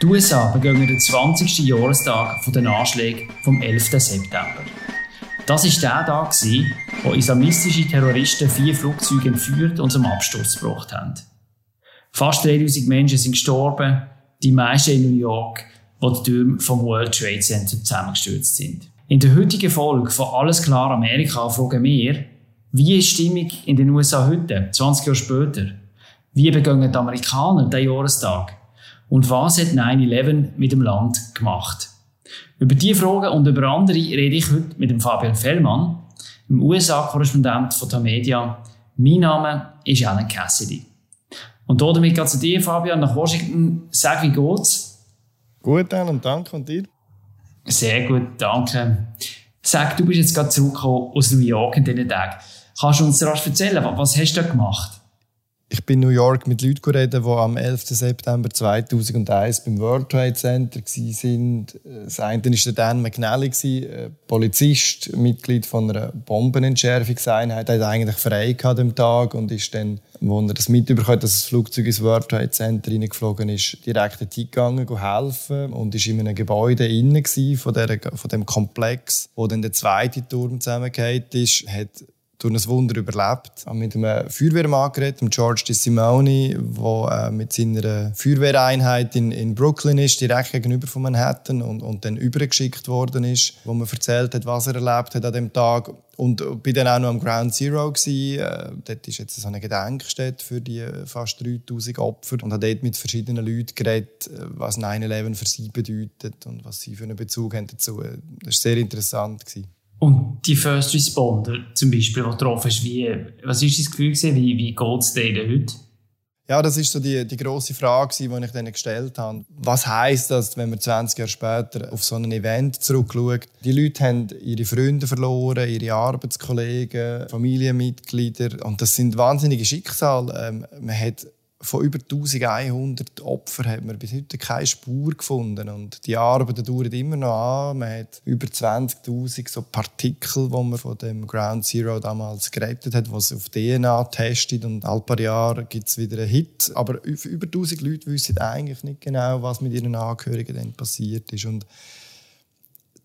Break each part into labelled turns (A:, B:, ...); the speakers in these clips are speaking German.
A: Die USA begingen den 20. Jahrestag der Anschläge vom 11. September. Das war der Tag, wo islamistische Terroristen vier Flugzeuge entführt und zum Absturz gebracht haben. Fast 3000 Menschen sind gestorben, die meisten in New York, wo die Türme vom World Trade Center zusammengestürzt sind. In der heutigen Folge von Alles klar Amerika fragen wir, wie ist die Stimmung in den USA heute, 20 Jahre später? Wie begingen die Amerikaner den Jahrestag? Und was hat 9-11 mit dem Land gemacht? Über diese Fragen und über andere rede ich heute mit dem Fabian Fellmann, dem USA-Korrespondent von der Media. Mein Name ist Alan Cassidy. Und damit geht zu dir, Fabian, nach Washington. Sag, wie geht's?
B: Gut, Alan, danke. Und dir?
A: Sehr gut, danke. Sag, du bist jetzt gerade zurückgekommen aus New York in diesen Tagen. Kannst du uns rasch erzählen, was hast du da gemacht?
B: Ich bin in New York mit Leuten reden, die am 11. September 2001 beim World Trade Center waren. Das eine war Dan McNally, Polizist, Mitglied von einer Bombenentschärfungseinheit. Er hat eigentlich frei an dem Tag und ist dann, als er das mitbekommen dass das Flugzeug ins World Trade Center reingeflogen ist, direkt dorthin gegangen, helfen und war in einem Gebäude innen von, der, von dem Komplex, wo dann der zweite Turm zusammengefallen ist, hat durch ein Wunder überlebt. Ich habe mit einem Feuerwehrmann geredet, dem George DeSimone, der äh, mit seiner Feuerwehreinheit in, in Brooklyn ist, direkt gegenüber von Manhattan und, und dann übergeschickt worden ist, wo man erzählt hat, was er erlebt hat an dem Tag. Und bin dann auch noch am Ground Zero gewesen. Äh, dort ist jetzt so eine Gedenkstätte für die fast 3000 Opfer und habe dort mit verschiedenen Leuten geredet, äh, was 9/11 für sie bedeutet und was sie für einen Bezug haben dazu. Das war sehr interessant gewesen.
A: Und die First Responder zum Beispiel, die getroffen ist, wie, was ist das Gefühl gewesen, wie, wie geht es denen heute?
B: Ja, das ist so die, die grosse Frage, die ich denen gestellt habe. Was heisst das, wenn man 20 Jahre später auf so ein Event zurückschaut? Die Leute haben ihre Freunde verloren, ihre Arbeitskollegen, Familienmitglieder. Und das sind wahnsinnige Schicksale. Ähm, man hat von über 1100 Opfern hat man bis heute keine Spur gefunden. Und die Arbeiten dauern immer noch an. Man hat über 20.000 so Partikel, die man von dem Ground Zero damals gerettet hat, was auf DNA testet. Und all paar Jahre gibt es wieder einen Hit. Aber über 1000 Leute wissen eigentlich nicht genau, was mit ihren Angehörigen dann passiert ist. Und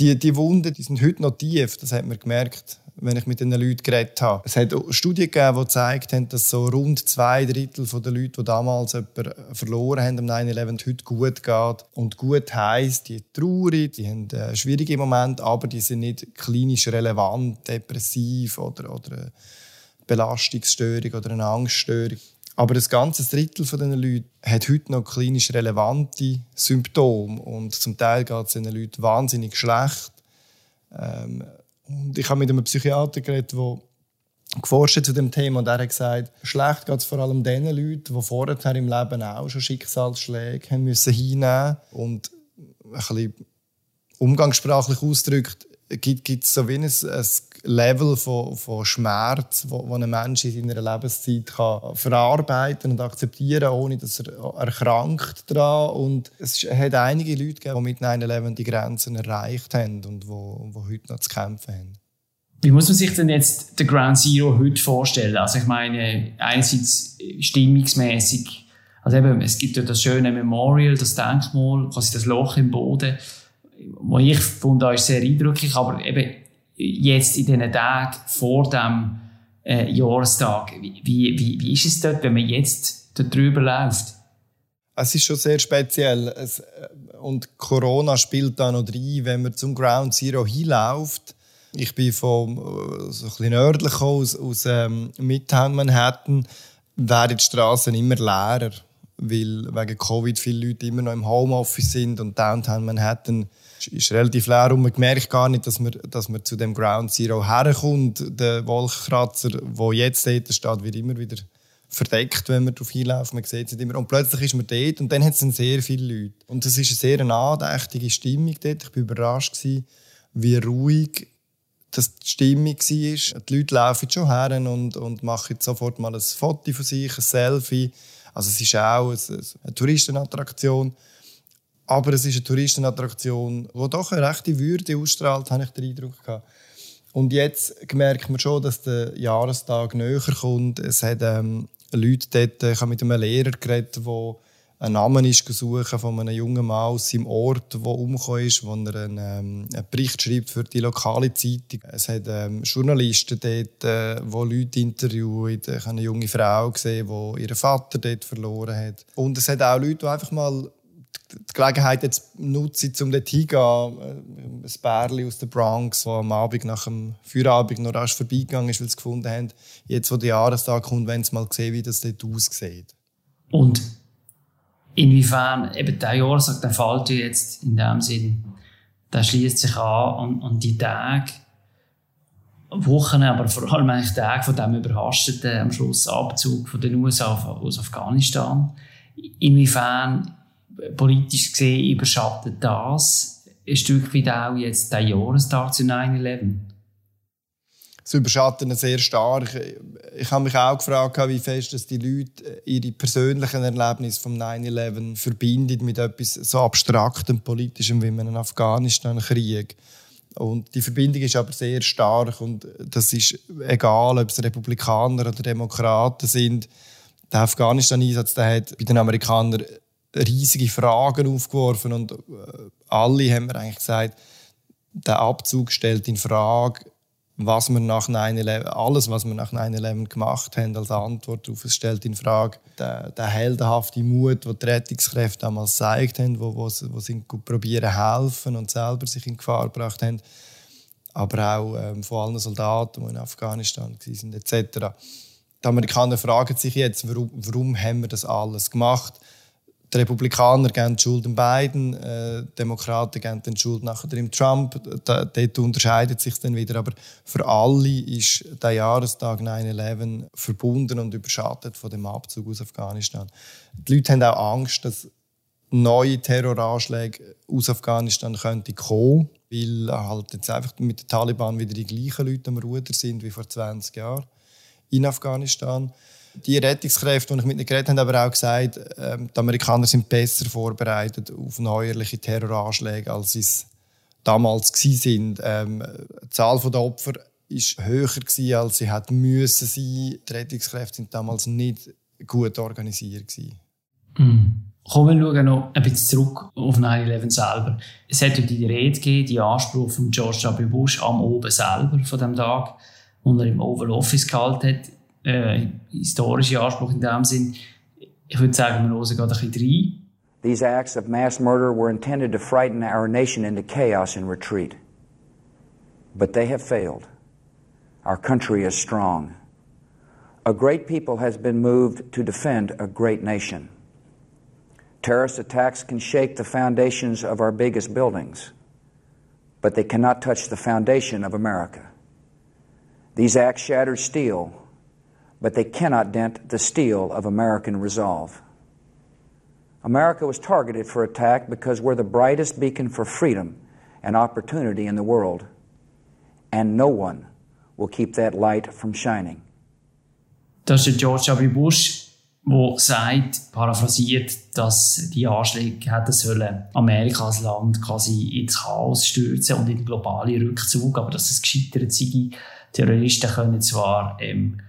B: die, die Wunden die sind heute noch tief, das hat man gemerkt wenn ich mit den Leuten geredet habe. Es hat Studien gegeben, die gezeigt haben, dass so rund zwei Drittel der Leute, die damals jemanden verloren haben am 9-11, heute gut geht. Und gut heisst, die traurig, die haben äh, schwierige Momente, aber die sind nicht klinisch relevant, depressiv oder, oder eine Belastungsstörung oder eine Angststörung. Aber das ganze Drittel von Leuten hat heute noch klinisch relevante Symptome und zum Teil geht es diesen Leuten wahnsinnig schlecht. Ähm, und ich habe mit einem Psychiater geredet, der geforscht zu dem Thema. Und er hat gesagt, schlecht geht es vor allem den Leuten, die vorher im Leben auch schon Schicksalsschläge haben müssen hinnehmen. Und ein bisschen umgangssprachlich ausgedrückt, gibt es so wie ein, ein Level von, von Schmerz, wo, wo ein Mensch in seiner Lebenszeit kann verarbeiten und akzeptieren ohne dass er erkrankt daran. Und es hat einige Leute gegeben, die mit 9-11 die Grenzen erreicht haben und die, die heute noch zu kämpfen haben.
A: Wie muss man sich denn jetzt den Ground Zero heute vorstellen? Also ich meine, einerseits stimmungsmäßig, also eben, es gibt ja das schöne Memorial, das Denkmal, quasi das Loch im Boden was ich fand, ist sehr eindrücklich, aber eben jetzt in diesen Tagen vor dem äh, Jahrestag, wie, wie, wie ist es dort, wenn man jetzt darüber läuft?
B: Es ist schon sehr speziell es, äh, und Corona spielt da noch rein, wenn man zum Ground Zero hinläuft. Ich bin von äh, so ein nördlich aus, aus ähm, Midtown Manhattan, werden die Straßen immer leerer, weil wegen Covid viele Leute immer noch im Homeoffice sind und Downtown Manhattan ist relativ leer und man merkt gar nicht, dass man, dass man zu dem Ground Zero herkommt. Der Wolkenkratzer, der jetzt dort steht, wird immer wieder verdeckt, wenn man darauf hinläuft. Man sieht es nicht immer. Und plötzlich ist man dort und dann hat es sehr viele Leute. Und es ist eine sehr andächtige Stimmung dort. Ich war überrascht, gewesen, wie ruhig das die Stimmung war. Die Leute laufen schon her und, und machen sofort mal ein Foto von sich, ein Selfie. Also es ist auch eine, eine Touristenattraktion. Aber es ist eine Touristenattraktion, die doch eine rechte Würde ausstrahlt, habe ich den Eindruck gehabt. Und jetzt merkt man schon, dass der Jahrestag näher kommt. Es hat ähm, Leute dort, ich habe mit einem Lehrer geredet, der einen Namen ist suchen von einem jungen Mann aus seinem Ort, wo umgekommen ist, wo er einen, ähm, einen, Bericht schreibt für die lokale Zeitung. Es hat ähm, Journalisten dort, äh, wo Leute interviewen. Ich habe eine junge Frau gesehen, die ihren Vater dort verloren hat. Und es hat auch Leute, die einfach mal die Gelegenheit jetzt nutzen, um dort hinzugehen. Äh, ein Bärli aus der Bronx, der am Abend nach dem Feierabend noch rasch vorbeigegangen ist, weil sie gefunden haben, jetzt wo der Jahrestag kommt, wenn sie mal sehen, wie das dort aussieht.
A: Und inwiefern eben der Jahrestag, der fällt jetzt in dem Sinn, der schließt sich an an die Tage, Wochen, aber vor allem eigentlich Tage von dem überhasteten am Schluss Abzug von den USA aus Afghanistan. Inwiefern politisch gesehen überschattet das ein Stück weit auch jetzt der Jahrestag zu 9-11?
B: Es überschatten sehr stark. Ich habe mich auch gefragt, wie fest dass die Leute ihre persönlichen Erlebnisse vom 9-11 verbinden mit etwas so abstraktem, politischem wie einen Afghanistan-Krieg. Und die Verbindung ist aber sehr stark und das ist egal, ob es Republikaner oder Demokraten sind. Der Afghanistan-Einsatz hat bei den Amerikanern riesige Fragen aufgeworfen und äh, alle haben mir eigentlich gesagt, der Abzug stellt in Frage, was wir nach 9/11, alles, was wir nach 9/11 gemacht haben, als Antwort darauf, es stellt in Frage den, den heldenhaften Mut, den die Rettungskräfte damals gezeigt haben, wo, wo, wo sie probieren helfen und selber sich in Gefahr gebracht haben, aber auch ähm, von allen Soldaten, die in Afghanistan waren, etc. Die Amerikaner fragen sich jetzt, warum, warum haben wir das alles gemacht? Die Republikaner geben die Schuld Biden, äh, die Demokraten geben die Schuld nachher dem Trump. Da, dort unterscheidet sich dann wieder. Aber für alle ist der Jahrestag 9/11 verbunden und überschattet von dem Abzug aus Afghanistan. Die Leute haben auch Angst, dass neue Terroranschläge aus Afghanistan könnten kommen, weil halt jetzt einfach mit den Taliban wieder die gleichen Leute am Ruder sind wie vor 20 Jahren in Afghanistan die Rettungskräfte, die ich mit ihnen geredet habe, aber auch gesagt, ähm, die Amerikaner sind besser vorbereitet auf neuerliche Terroranschläge, als sie es damals waren. Ähm, die Zahl der Opfer war höher, gewesen, als sie hätte müssen sein. Die Rettungskräfte waren damals nicht gut organisiert.
A: Mhm. Kommen wir noch ein bisschen zurück auf 9-11 selber. Es hat ja die Rede gegeben, die Anspruch von George W. Bush am Oben selber von dem Tag, wo er im Oval Office gehalten hat äh, historische Anspruch in dem Sinn. Ich würde sagen, wir hören gerade ein bisschen rein.
C: These acts of mass murder were intended to frighten our nation into chaos and retreat. But they have failed. Our country is strong. A great people has been moved to defend a great nation. Terrorist attacks can shake the foundations of our biggest buildings, but they cannot touch the foundation of America. These acts shattered steel but they cannot dent the steel of American resolve. America was targeted for attack because we're the brightest beacon for freedom and opportunity in the world, and no one will keep that light from shining.
A: Das ist George W. Bush, der sagt, paraphrasiert, dass die Anschläge hätten sollen Amerika als Land quasi ins Chaos stürzen und in den globalen Rückzug, aber dass es gescheitert sei. Terroristen können zwar ähm,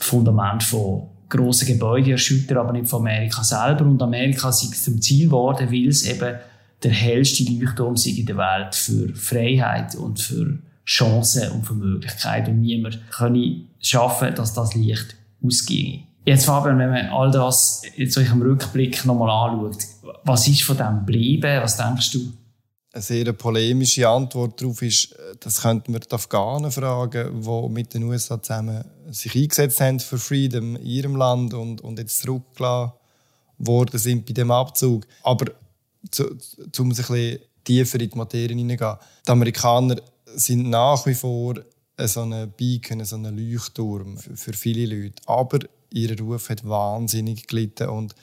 A: Fundament von grossen Gebäuden erschüttern, aber nicht von Amerika selber. Und Amerika sei zum Ziel geworden, weil es eben der hellste Leuchtturm sei in der Welt für Freiheit und für Chancen und für Möglichkeiten. Und niemand könne schaffen, dass das Licht ausgehe. Jetzt, Fabian, wenn man all das jetzt so im Rückblick nochmal anschaut, was ist von dem geblieben? Was denkst du?
B: Eine sehr polemische Antwort darauf ist, das könnten wir die Afghanen fragen, die mit den USA zusammen sich eingesetzt haben für Freedom in ihrem Land und, und jetzt zurückgelassen worden sind bei dem Abzug. Aber zu, um ein bisschen tiefer in die Materie hineingehen. Die Amerikaner sind nach wie vor so ein Beacon, so ein Leuchtturm für, für viele Leute. Aber ihr Ruf hat wahnsinnig gelitten und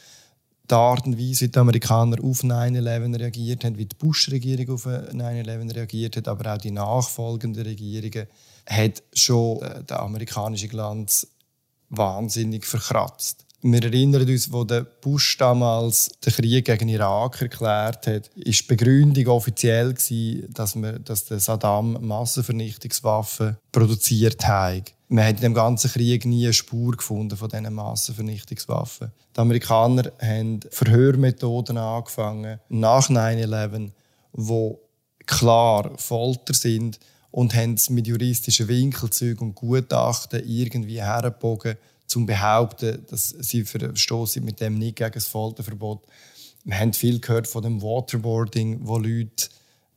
B: die Art und Weise, wie die Amerikaner auf 9-11 reagiert haben, wie die Bush-Regierung auf 9-11 reagiert hat, aber auch die nachfolgenden Regierungen, hat schon den amerikanischen Glanz wahnsinnig verkratzt. Wir erinnern uns, wo der Bush damals den Krieg gegen Irak erklärt hat, ist die Begründung offiziell gewesen, dass, wir, dass der Saddam Massenvernichtungswaffen produziert hat. Man hat in dem ganzen Krieg nie eine Spur gefunden von diesen Massenvernichtungswaffen. Die Amerikaner haben Verhörmethoden angefangen nach 9/11, wo klar Folter sind und haben es mit juristischen Winkelzügen und Gutachten irgendwie hergebogen, zum behaupten, dass sie verstoßen mit dem nicht gegen das Folterverbot. Wir haben viel gehört von dem Waterboarding, wo Leute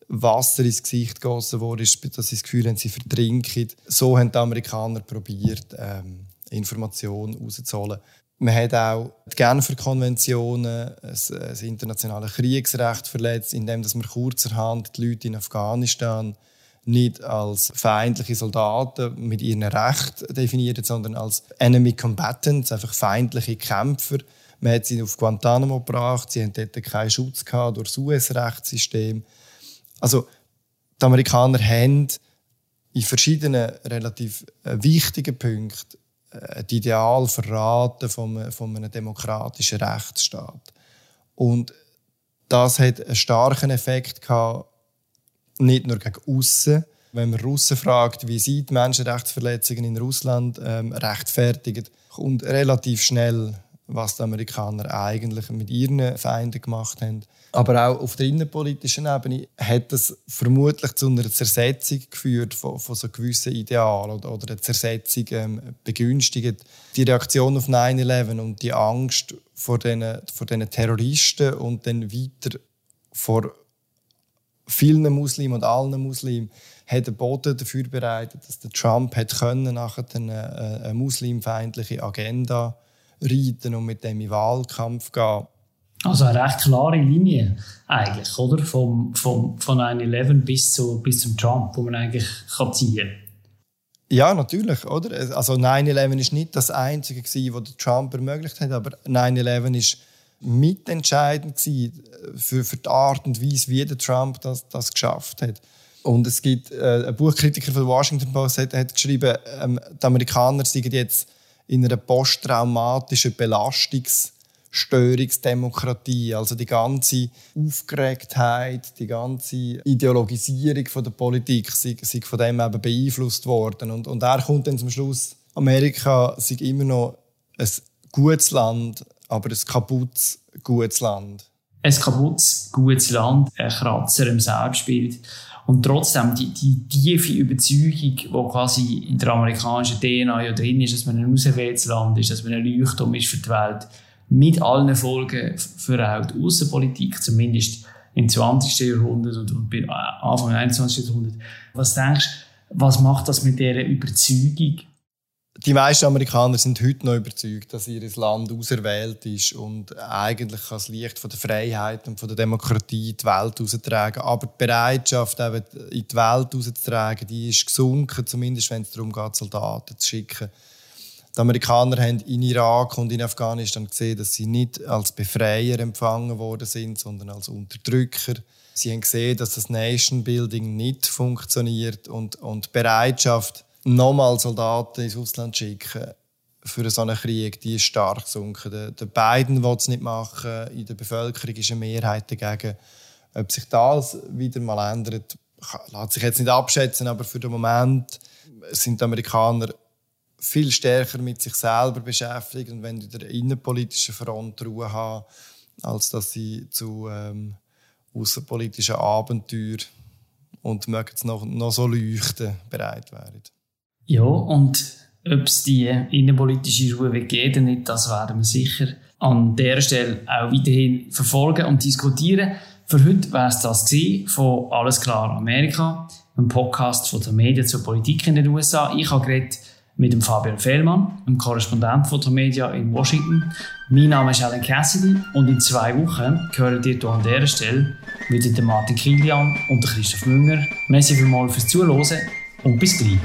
B: Wasser ins Gesicht gegossen wurde, dass sie das Gefühl haben, sie verdrinken. So haben die Amerikaner probiert, ähm, Informationen rauszuholen. Man hat auch die Genfer Konventionen, das, das internationale Kriegsrecht verletzt, indem man kurzerhand die Leute in Afghanistan nicht als feindliche Soldaten mit ihren Rechten definiert, sondern als Enemy Combatants, einfach feindliche Kämpfer. Man hat sie auf Guantanamo gebracht, sie hatten dort keinen Schutz gehabt durch das US-Rechtssystem. Also die Amerikaner haben in verschiedenen relativ äh, wichtigen Punkten äh, die Ideal verraten von, von einem demokratischen Rechtsstaat. Und das hat einen starken Effekt gehabt, nicht nur gegen außen. Wenn man Russen fragt, wie sie die Menschenrechtsverletzungen in Russland ähm, rechtfertigen, kommt relativ schnell was die Amerikaner eigentlich mit ihren Feinden gemacht haben. Aber auch auf der innenpolitischen Ebene hat das vermutlich zu einer Zersetzung geführt von, von so gewissen Idealen oder, oder eine Zersetzung ähm, begünstigt. Die Reaktion auf 9-11 und die Angst vor diesen, vor diesen Terroristen und dann weiter vor vielen Muslimen und allen Muslimen hat den Boden dafür bereitet, dass der Trump hat können nachher eine, eine muslimfeindliche Agenda reiten und mit dem in Wahlkampf gehen.
A: Also eine recht klare Linie eigentlich, oder? Vom, vom, von 9-11 bis, zu, bis zum Trump, wo man eigentlich kann ziehen kann.
B: Ja, natürlich, oder? Also 9-11 war nicht das Einzige, was Trump ermöglicht hat, aber 9-11 ist mitentscheidend für, für die Art und Weise, wie der Trump das, das geschafft hat. Und es gibt äh, ein Buchkritiker von der Washington Post hat, hat geschrieben, ähm, die Amerikaner sind jetzt in einer posttraumatischen Belastungsstörungsdemokratie. Also die ganze Aufgeregtheit, die ganze Ideologisierung von der Politik sind von dem eben beeinflusst worden. Und, und er kommt dann zum Schluss, Amerika sei immer noch ein gutes Land, aber ein kaputtes, gutes Land.
A: Ein kaputtes, gutes Land, ein Kratzer im Selbstbild. Und trotzdem, die, die tiefe Überzeugung, die quasi in der amerikanischen DNA ja drin ist, dass man ein auserwähltes ist, dass man ein Leuchtturm ist für die Welt, mit allen Folgen für auch die Außenpolitik, zumindest im 20. Jahrhundert und, und Anfang des 21. Jahrhunderts. Was denkst du, was macht das mit dieser Überzeugung
B: die meisten Amerikaner sind heute noch überzeugt, dass ihr Land auserwählt ist und eigentlich das Licht von der Freiheit und von der Demokratie in die Welt austragen. Aber die Bereitschaft, eben in die Welt auszutragen, die ist gesunken, zumindest wenn es darum geht, Soldaten zu schicken. Die Amerikaner haben in Irak und in Afghanistan gesehen, dass sie nicht als Befreier empfangen worden sind, sondern als Unterdrücker. Sie haben gesehen, dass das Nation Building nicht funktioniert und, und die Bereitschaft, nochmal Soldaten ins Ausland schicken für so einen Krieg, die ist stark gesunken. Der, der Biden will es nicht machen, in der Bevölkerung ist eine Mehrheit dagegen. Ob sich das wieder mal ändert, lässt sich jetzt nicht abschätzen, aber für den Moment sind die Amerikaner viel stärker mit sich selber beschäftigt und wenn in der innenpolitischen Front Ruhe haben, als dass sie zu ähm, außenpolitischen Abenteuern und mögen es noch, noch so leuchten bereit wären.
A: Ja, und ob es die innenpolitische Ruhe geben oder nicht, das werden wir sicher an der Stelle auch weiterhin verfolgen und diskutieren. Für heute war es das von Alles klar Amerika, einem Podcast von der Medien zur Politik in den USA. Ich habe geredet mit dem Fabian Fellmann, einem Korrespondent von der Media in Washington. Mein Name ist Alan Cassidy und in zwei Wochen hören ihr hier an dieser Stelle wieder Martin Kilian und Christoph Münger. Merci vielmals fürs Zuhören und bis gleich.